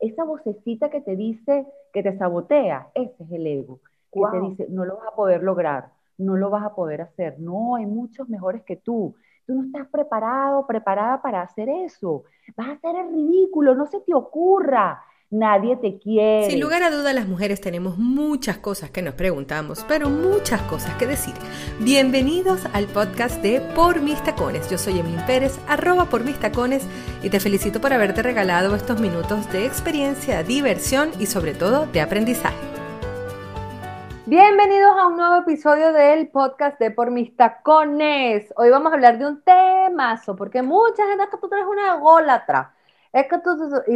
esa vocecita que te dice, que te sabotea, ese es el ego, que te dice, no lo vas a poder lograr, no lo vas a poder hacer, no, hay muchos mejores que tú, tú no estás preparado, preparada para hacer eso, vas a hacer el ridículo, no se te ocurra, nadie te quiere. Sin lugar a duda, las mujeres tenemos muchas cosas que nos preguntamos, pero muchas cosas que decir. Bienvenidos al podcast de Por Mis Tacones. Yo soy Emil Pérez, arroba por mis tacones, y te felicito por haberte regalado estos minutos de experiencia, diversión y sobre todo de aprendizaje. Bienvenidos a un nuevo episodio del podcast de Por Mis Tacones. Hoy vamos a hablar de un temazo, porque mucha gente tú traes una ególatra es que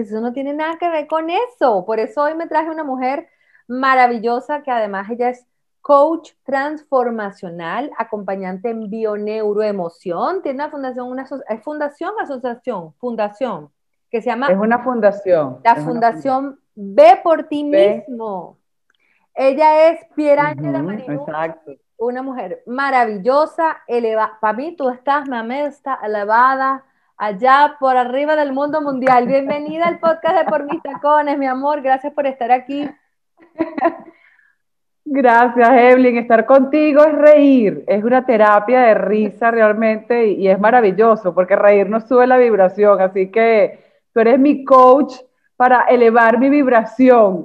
eso no tiene nada que ver con eso. Por eso hoy me traje una mujer maravillosa que además ella es coach transformacional, acompañante en bioneuroemoción. Tiene una fundación, una ¿es fundación, asociación, fundación, que se llama... Es una fundación. La fundación Ve por ti mismo. Ella es Pierangela uh una mujer maravillosa, elevada. Para mí tú estás, mamá, está elevada, allá por arriba del mundo mundial. Bienvenida al podcast de Por Mis Tacones, mi amor. Gracias por estar aquí. Gracias, Evelyn. Estar contigo es reír, es una terapia de risa realmente y, es maravilloso porque reír nos sube la vibración. Así que tú eres mi coach para elevar mi vibración.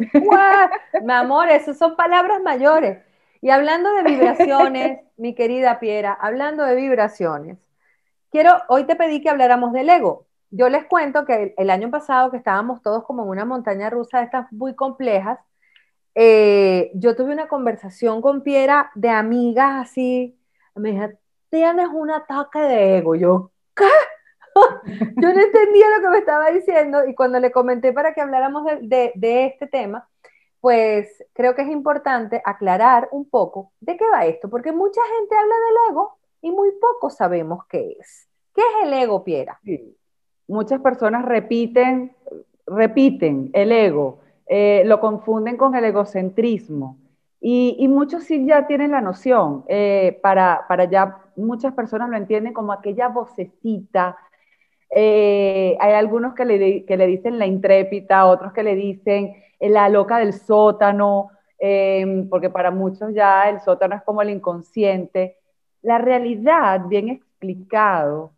Mi amor, esas son palabras mayores. Y hablando de vibraciones, mi querida Piera, hablando de vibraciones, Quiero, hoy te pedí que habláramos del ego. Yo les cuento que el, año pasado, que estábamos todos como en una montaña rusa de estas muy complejas, eh, yo tuve una conversación con Piera de amigas así, me dijo, tienes un ataque de ego. Yo, ¿qué? yo no entendía lo que me estaba diciendo y cuando le comenté para que habláramos de, de, este tema, pues creo que es importante aclarar un poco de qué va esto, porque mucha gente habla del ego y muy poco sabemos qué es. ¿Qué es el ego, Piera? Muchas personas repiten, repiten el ego, eh, lo confunden con el egocentrismo. Y, muchos sí ya tienen la noción, eh, para, para, ya muchas personas lo entienden como aquella vocecita. Eh, hay algunos que le, que le, dicen la intrépida, otros que le dicen la loca del sótano, porque para muchos ya el sótano es como el inconsciente. La realidad, bien explicado,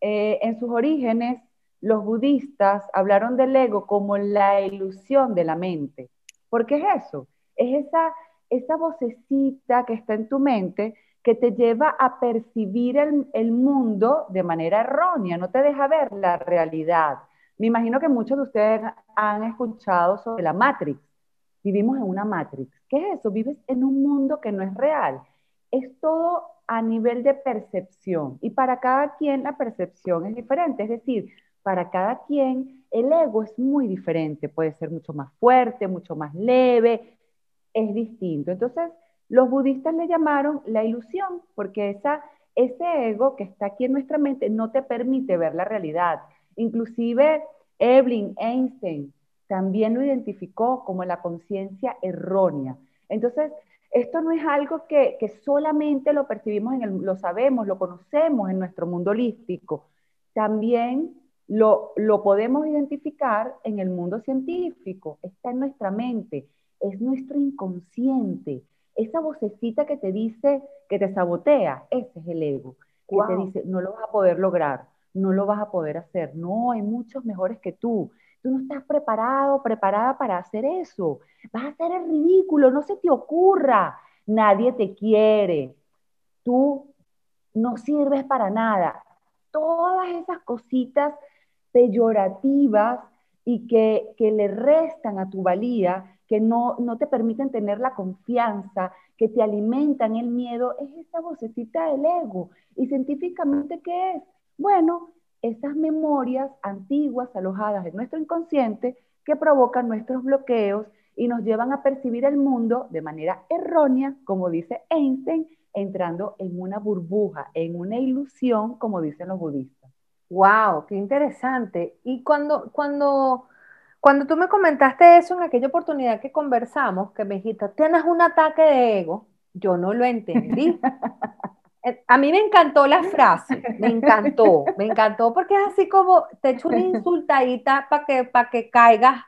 eh, en sus orígenes, los budistas hablaron del ego como la ilusión de la mente. ¿Por qué es eso? Es esa, esa vocecita que está en tu mente que te lleva a percibir el, el, mundo de manera errónea, no te deja ver la realidad. Me imagino que muchos de ustedes han escuchado sobre la Matrix. Vivimos en una Matrix. ¿Qué es eso? Vives en un mundo que no es real. Es todo a nivel de percepción. Y para cada quien la percepción es diferente. Es decir, para cada quien el ego es muy diferente. Puede ser mucho más fuerte, mucho más leve, es distinto. Entonces, los budistas le llamaron la ilusión, porque esa, ese ego que está aquí en nuestra mente no te permite ver la realidad. Inclusive Evelyn Einstein también lo identificó como la conciencia errónea. Entonces, esto no es algo que, solamente lo percibimos, en el, lo sabemos, lo conocemos en nuestro mundo holístico. También lo, lo podemos identificar en el mundo científico. Está en nuestra mente, es nuestro inconsciente. Esa vocecita que te dice, que te sabotea, ese es el ego. Que te dice, no lo vas a poder lograr, no lo vas a poder hacer. No, hay muchos mejores que tú. Tú no estás preparado, preparada para hacer eso. Vas a hacer el ridículo, no se te ocurra. Nadie te quiere. Tú no sirves para nada. Todas esas cositas peyorativas y que, que le restan a tu valía, que no, no te permiten tener la confianza, que te alimentan el miedo, es esa vocecita del ego. ¿Y científicamente qué es? Bueno, esas memorias antiguas alojadas en nuestro inconsciente que provocan nuestros bloqueos y nos llevan a percibir el mundo de manera errónea, como dice Einstein, entrando en una burbuja, en una ilusión, como dicen los budistas. ¡Wow! ¡Qué interesante! Y cuando, cuando, cuando tú me comentaste eso en aquella oportunidad que conversamos, que me dijiste, tienes un ataque de ego, yo no lo entendí. Eh, a mí me encantó la frase, me encantó, me encantó porque es así como te echo una insultadita para que, para que caigas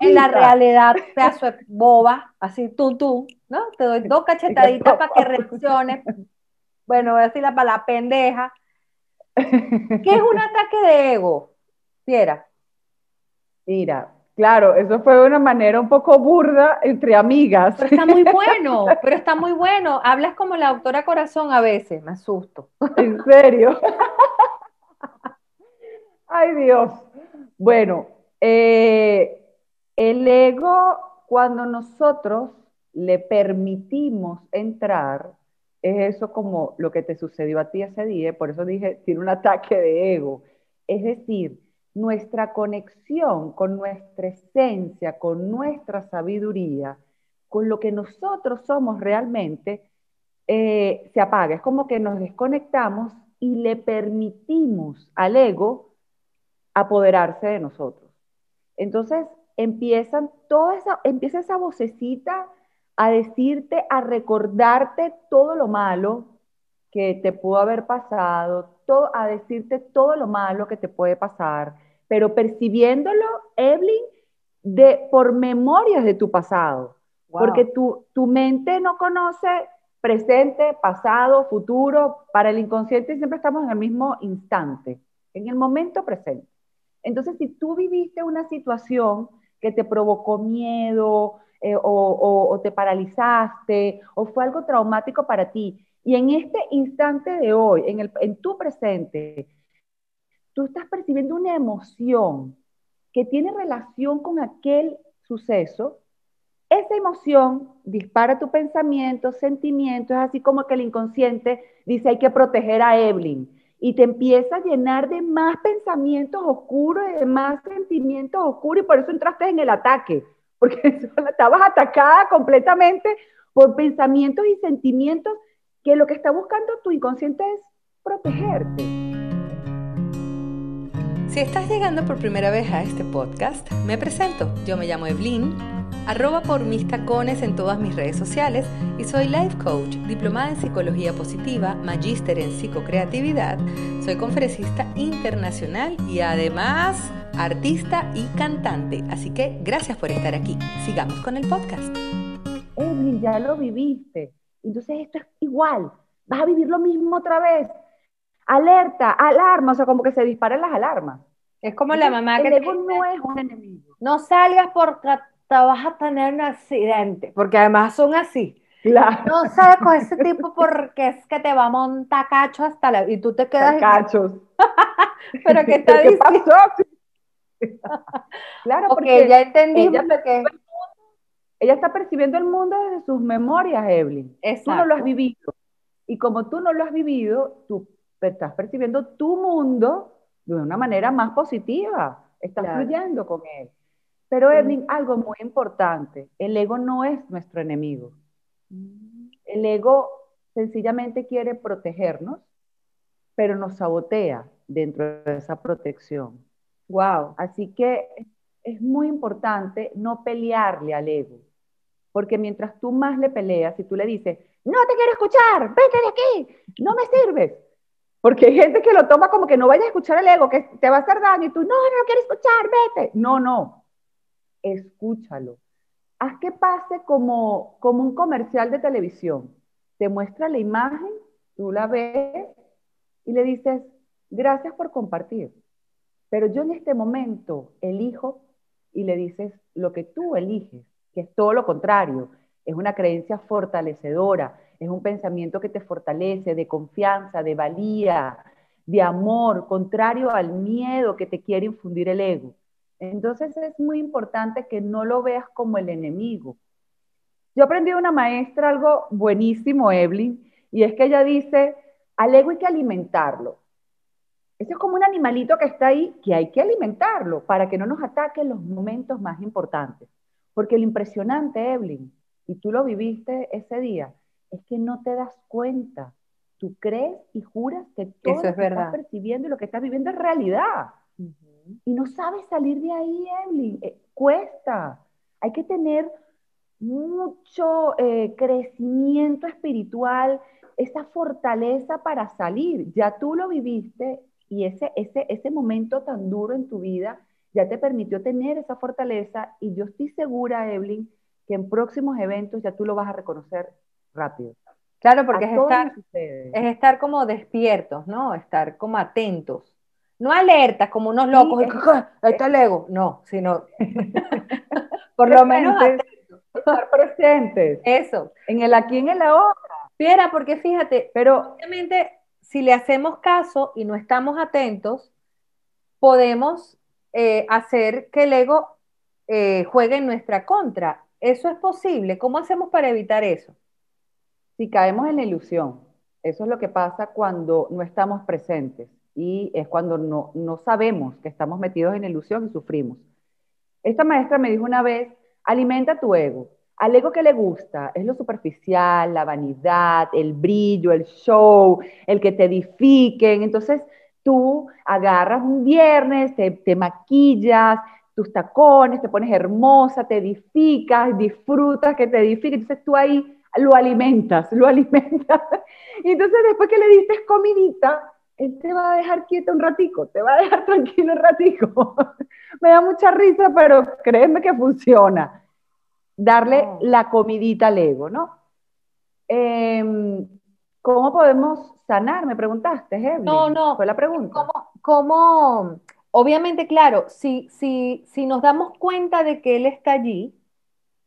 en la realidad, pedazo de boba, así tú, tú, ¿no? Te doy dos cachetaditas para que reacciones. Bueno, voy a decir la palabra pendeja. ¿Qué es un ataque de ego? Fiera. Mira, Claro, eso fue de una manera un poco burda entre amigas. Pero está muy bueno, pero está muy bueno. Hablas como la doctora Corazón a veces, me asusto. ¿En serio? Ay Dios. Bueno, eh, el ego, cuando nosotros le permitimos entrar, es eso como lo que te sucedió a ti ese día, por eso dije, tiene un ataque de ego. Es decir, nuestra conexión con nuestra esencia, con nuestra sabiduría, con lo que nosotros somos realmente, eh, se apaga. Es como que nos desconectamos y le permitimos al ego apoderarse de nosotros. Entonces empiezan toda esa, empieza esa vocecita a decirte, a recordarte todo lo malo que te pudo haber pasado, a decirte todo lo malo que te puede pasar, pero percibiéndolo, Evelyn, de, por memorias de tu pasado. Porque tu, tu mente no conoce presente, pasado, futuro. Para el inconsciente siempre estamos en el mismo instante, en el momento presente. Entonces, si tú viviste una situación que te provocó miedo eh, o, o, te paralizaste o fue algo traumático para ti y en este instante de hoy, en, tu presente, tú estás percibiendo una emoción que tiene relación con aquel suceso, esa emoción dispara tu pensamiento, sentimiento, es así como que el inconsciente dice hay que proteger a Evelyn y te empieza a llenar de más pensamientos oscuros, de más sentimientos oscuros y por eso entraste en el ataque, porque estabas atacada completamente por pensamientos y sentimientos que lo que está buscando tu inconsciente es protegerte. Si estás llegando por primera vez a este podcast, me presento. Yo me llamo Evelyn, arroba por mis tacones en todas mis redes sociales y soy life coach, diplomada en psicología positiva, magíster en psicocreatividad, soy conferencista internacional y además artista y cantante. Así que gracias por estar aquí. Sigamos con el podcast. Evelyn, ya lo viviste entonces esto es igual, vas a vivir lo mismo otra vez. Alerta, alarma, o sea, como que se disparan las alarmas. Es como la mamá que el ego no es un enemigo. No salgas porque te vas a tener un accidente, porque además son así. Claro. No salgas con ese tipo porque es que te va a montar cacho hasta la... Y tú te quedas... Cachos. Pero ¿qué está ¿Qué pasó? claro, porque ya entendí ella, que ella está percibiendo el mundo desde sus memorias, Evelyn. Tú no lo has vivido. Y como tú no lo has vivido, tú estás percibiendo tu mundo de una manera más positiva. Estás fluyendo con él. Pero, Evelyn, algo muy importante. El ego no es nuestro enemigo. El ego sencillamente quiere protegernos, pero nos sabotea dentro de esa protección. Wow. Así que es muy importante no pelearle al ego. Porque mientras tú más le peleas y tú le dices, no te quiero escuchar, vete de aquí, no me sirves. Porque hay gente que lo toma como que no vayas a escuchar el ego, que te va a hacer daño y tú, no, no lo quiero escuchar, vete. No, no, escúchalo. Haz que pase como, como un comercial de televisión. Te muestra la imagen, tú la ves y le dices, gracias por compartir. Pero yo en este momento elijo y le dices lo que tú eliges que es todo lo contrario, es una creencia fortalecedora, es un pensamiento que te fortalece de confianza, de valía, de amor, contrario al miedo que te quiere infundir el ego. Entonces es muy importante que no lo veas como el enemigo. Yo aprendí de una maestra algo buenísimo, Evelyn, y es que ella dice, al ego hay que alimentarlo. Ese es como un animalito que está ahí, que hay que alimentarlo para que no nos ataque en los momentos más importantes. Porque lo impresionante, Evelyn, y tú lo viviste ese día, es que no te das cuenta. Tú crees y juras que todo lo que estás percibiendo y lo que estás viviendo es realidad. Y no sabes salir de ahí, Evelyn. Eh, cuesta. Hay que tener mucho eh, crecimiento espiritual, esa fortaleza para salir. Ya tú lo viviste y ese, ese, ese momento tan duro en tu vida ya te permitió tener esa fortaleza y yo estoy segura, Evelyn, que en próximos eventos ya tú lo vas a reconocer rápido. Claro, porque es estar, es estar, como despiertos, ¿no? Estar como atentos. No alertas como unos locos, ahí está el ego. No, sino por lo menos estar presentes. Eso. En el aquí, en el ahora. Fiera, porque fíjate, pero obviamente si le hacemos caso y no estamos atentos, podemos eh, hacer que el ego eh, juegue en nuestra contra. ¿Eso es posible? ¿Cómo hacemos para evitar eso? Si caemos en la ilusión, eso es lo que pasa cuando no estamos presentes y es cuando no, no sabemos que estamos metidos en ilusión y sufrimos. Esta maestra me dijo una vez, alimenta tu ego. Al ego que le gusta es lo superficial, la vanidad, el brillo, el show, el que te edifiquen. Entonces, tú agarras un viernes, te, maquillas, tus tacones, te pones hermosa, te edificas, disfrutas que te edifiques, entonces tú ahí lo alimentas, lo alimentas. Y entonces después que le diste comidita, él te va a dejar quieto un ratico, te va a dejar tranquilo un ratico. Me da mucha risa, pero créeme que funciona. Darle la comidita al ego, ¿no? Em, ¿Cómo podemos sanar? Me preguntaste, Evelyn. No, no. Fue la pregunta. ¿Cómo, Obviamente, claro, si, si, si nos damos cuenta de que Él está allí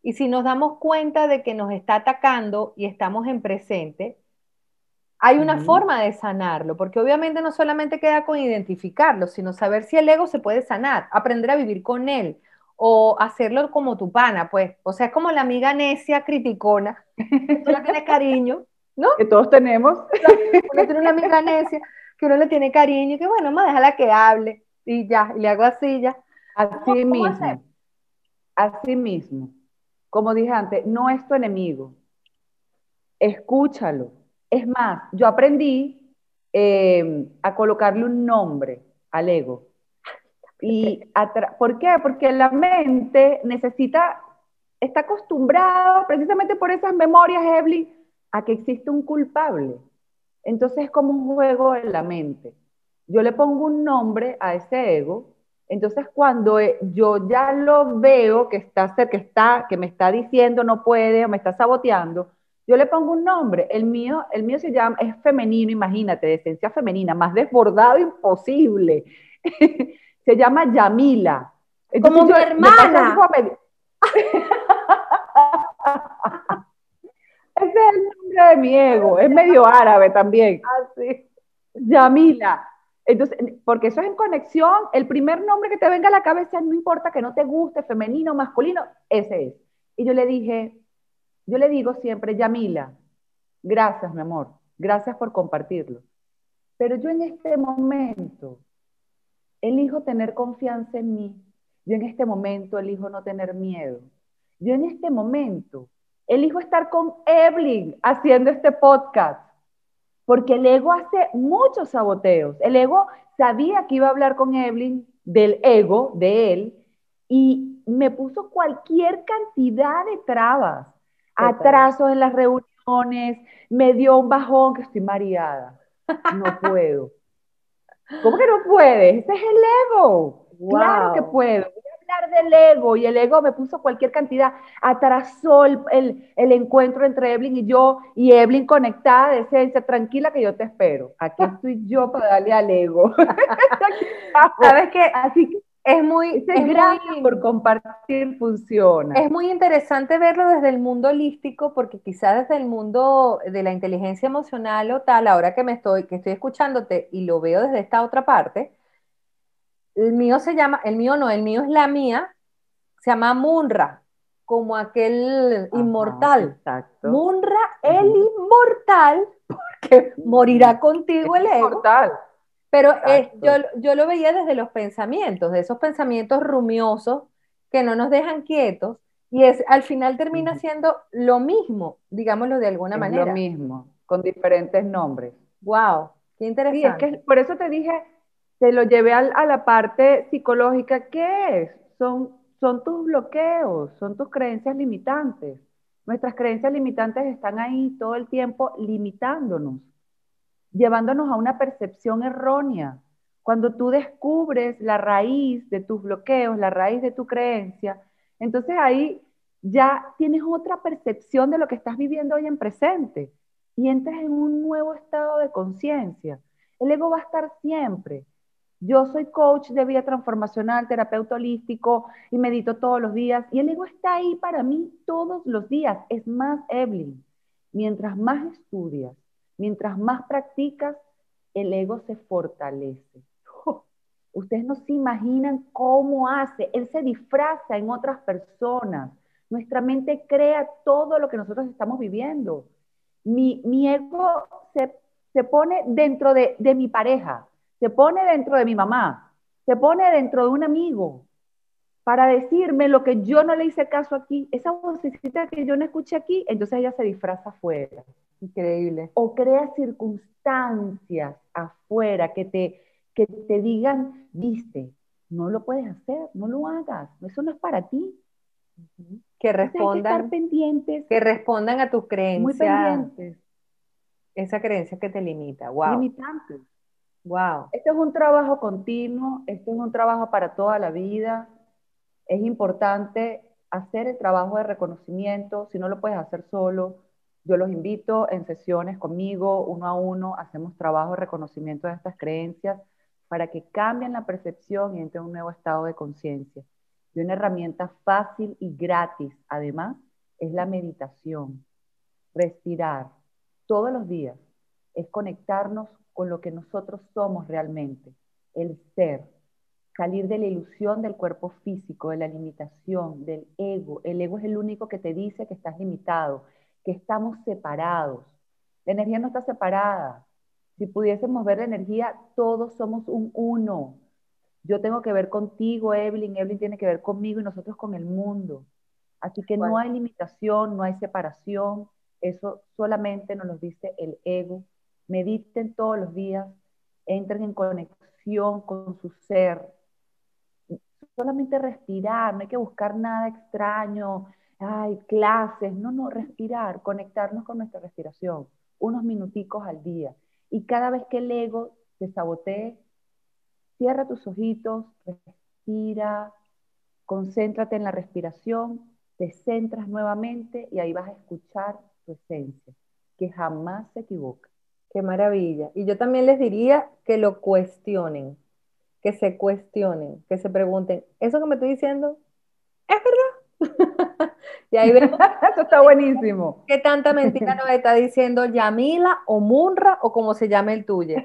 y si nos damos cuenta de que nos está atacando y estamos en presente, hay una forma de sanarlo, porque obviamente no solamente queda con identificarlo, sino saber si el ego se puede sanar, aprender a vivir con él o hacerlo como tu pana, pues. O sea, es como la amiga necia, criticona, cariño, ¿no? Que todos tenemos. Uno tiene una amiga necia que uno le tiene cariño y que bueno, vamos a dejarla que hable y ya, y le hago así ya. Así mismo. Así mismo. Como dije antes, no es tu enemigo. Escúchalo. Es más, yo aprendí eh, a colocarle un nombre al ego. Y ¿Por qué? Porque la mente necesita, está acostumbrado precisamente por esas memorias, Evelyn, a que existe un culpable. Entonces es como un juego en la mente. Yo le pongo un nombre a ese ego, entonces cuando eh, yo ya lo veo que está que está, que me está diciendo no puede o me está saboteando, yo le pongo un nombre. El mío, el mío se llama, es femenino, imagínate, de esencia femenina, más desbordado imposible. se llama Yamila. Como mi hermana. Ese es el nombre de mi ego, es medio árabe también. Así. Ah, Yamila. Entonces, porque eso es en conexión, el primer nombre que te venga a la cabeza, no importa que no te guste, femenino, masculino, ese es. Y yo le dije, yo le digo siempre, Yamila, gracias, mi amor, gracias por compartirlo. Pero yo en este momento elijo tener confianza en mí. Yo en este momento elijo no tener miedo. Yo en este momento elijo estar con Evelyn haciendo este podcast, porque el ego hace muchos saboteos. El ego sabía que iba a hablar con Evelyn del ego, de él, y me puso cualquier cantidad de trabas, atrasos en las reuniones, me dio un bajón que estoy mareada, no puedo. ¿Cómo que no puedes? Ese es el ego. Claro que puedo del ego y el ego me puso cualquier cantidad, atrasó el, el, encuentro entre Evelyn y yo y Evelyn conectada de esencia, tranquila que yo te espero. Aquí estoy yo para darle al ego. ¿Sabes qué? Así que es muy, es por compartir funciona. Es muy interesante verlo desde el mundo holístico porque quizás desde el mundo de la inteligencia emocional o tal, ahora que me estoy que estoy escuchándote y lo veo desde esta otra parte, el mío se llama, el mío no, el mío es la mía, se llama Munra, como aquel inmortal. Exacto. Munra, el inmortal, porque morirá contigo el ego. Inmortal. Pero yo, yo lo veía desde los pensamientos, de esos pensamientos rumiosos que no nos dejan quietos, y es, al final termina siendo lo mismo, digámoslo de alguna manera. Lo mismo, con diferentes nombres. Wow, qué interesante. es que por eso te dije te lo llevé a, la parte psicológica, ¿qué es? Son, son tus bloqueos, son tus creencias limitantes. Nuestras creencias limitantes están ahí todo el tiempo limitándonos, llevándonos a una percepción errónea. Cuando tú descubres la raíz de tus bloqueos, la raíz de tu creencia, entonces ahí ya tienes otra percepción de lo que estás viviendo hoy en presente y entras en un nuevo estado de conciencia. El ego va a estar siempre. Yo soy coach de vida transformacional, terapeuta holístico y medito todos los días y el ego está ahí para mí todos los días. Es más, Evelyn, mientras más estudias, mientras más practicas, el ego se fortalece. Ustedes no se imaginan cómo hace. Él se disfraza en otras personas. Nuestra mente crea todo lo que nosotros estamos viviendo. Mi, ego se, pone dentro de, de mi pareja, se pone dentro de mi mamá, se pone dentro de un amigo para decirme lo que yo no le hice caso aquí, esa vocecita que yo no escuché aquí, entonces ella se disfraza afuera. Increíble. O crea circunstancias afuera que te, que te digan, viste, no lo puedes hacer, no lo hagas, eso no es para ti. Que respondan, que, pendientes. que respondan a tus creencias. Muy pendientes. Esa creencia que te limita, wow. Limitantes. Wow. Este es un trabajo continuo, este es un trabajo para toda la vida. Es importante hacer el trabajo de reconocimiento, si no lo puedes hacer solo, yo los invito en sesiones conmigo, uno a uno, hacemos trabajo de reconocimiento de estas creencias para que cambien la percepción y entren en un nuevo estado de conciencia. Y una herramienta fácil y gratis, además, es la meditación. Respirar todos los días es conectarnos con lo que nosotros somos realmente, el ser, salir de la ilusión del cuerpo físico, de la limitación, del ego. El ego es el único que te dice que estás limitado que estamos separados. La energía no está separada. Si pudiésemos ver la energía, todos somos un uno. Yo tengo que ver contigo, Evelyn, Evelyn tiene que ver conmigo y nosotros con el mundo. Así que no hay limitación, no hay separación. Eso solamente nos lo dice el ego. Mediten todos los días, entren en conexión con su ser. Solamente respirar, no hay que buscar nada extraño, ay, clases, no, no, respirar, conectarnos con nuestra respiración, unos minuticos al día. Y cada vez que el ego te sabotee, cierra tus ojitos, respira, concéntrate en la respiración, te centras nuevamente y ahí vas a escuchar tu esencia, que jamás se equivoca. Qué maravilla. Y yo también les diría que lo cuestionen, que se cuestionen, que se pregunten, ¿eso que me estoy diciendo es verdad? Y ahí vemos. Eso está buenísimo. ¿Qué tanta mentira nos está diciendo Yamila o Munra o como se llame el tuyo?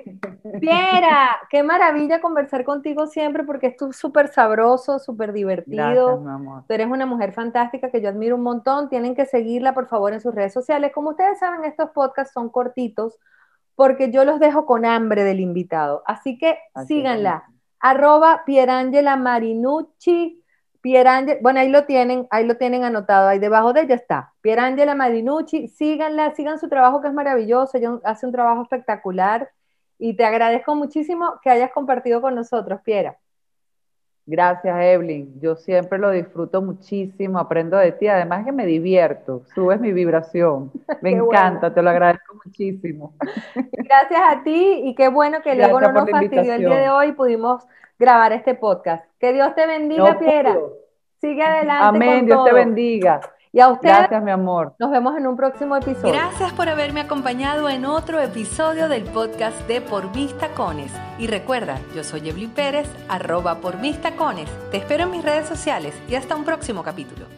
Piera, qué maravilla conversar contigo siempre porque es súper sabroso, súper divertido. Gracias, Tú eres una mujer fantástica que yo admiro un montón. Tienen que seguirla, por favor, en sus redes sociales. Como ustedes saben, estos podcasts son cortitos porque yo los dejo con hambre del invitado. Así que síganla. Arroba Pierangela Marinucci Pierangela, bueno, ahí lo tienen, ahí lo tienen anotado, ahí debajo de ella está. Pierangela Marinucci, síganla, sigan su trabajo que es maravilloso, ella hace un trabajo espectacular y te agradezco muchísimo que hayas compartido con nosotros, Piera. Gracias, Evelyn. Yo siempre lo disfruto muchísimo, aprendo de ti, además que me divierto, subes mi vibración. Me encanta, te lo agradezco muchísimo. Gracias a ti y qué bueno que luego no nos fastidió el día de hoy, pudimos grabar este podcast. Que Dios te bendiga, Piera. Sigue adelante. Amén, Dios te bendiga. Y a usted. Gracias, mi amor. Nos vemos en un próximo episodio. Gracias por haberme acompañado en otro episodio del podcast de Por Mis Tacones. Y recuerda, yo soy Evelyn Pérez, arroba por mis tacones. Te espero en mis redes sociales y hasta un próximo capítulo.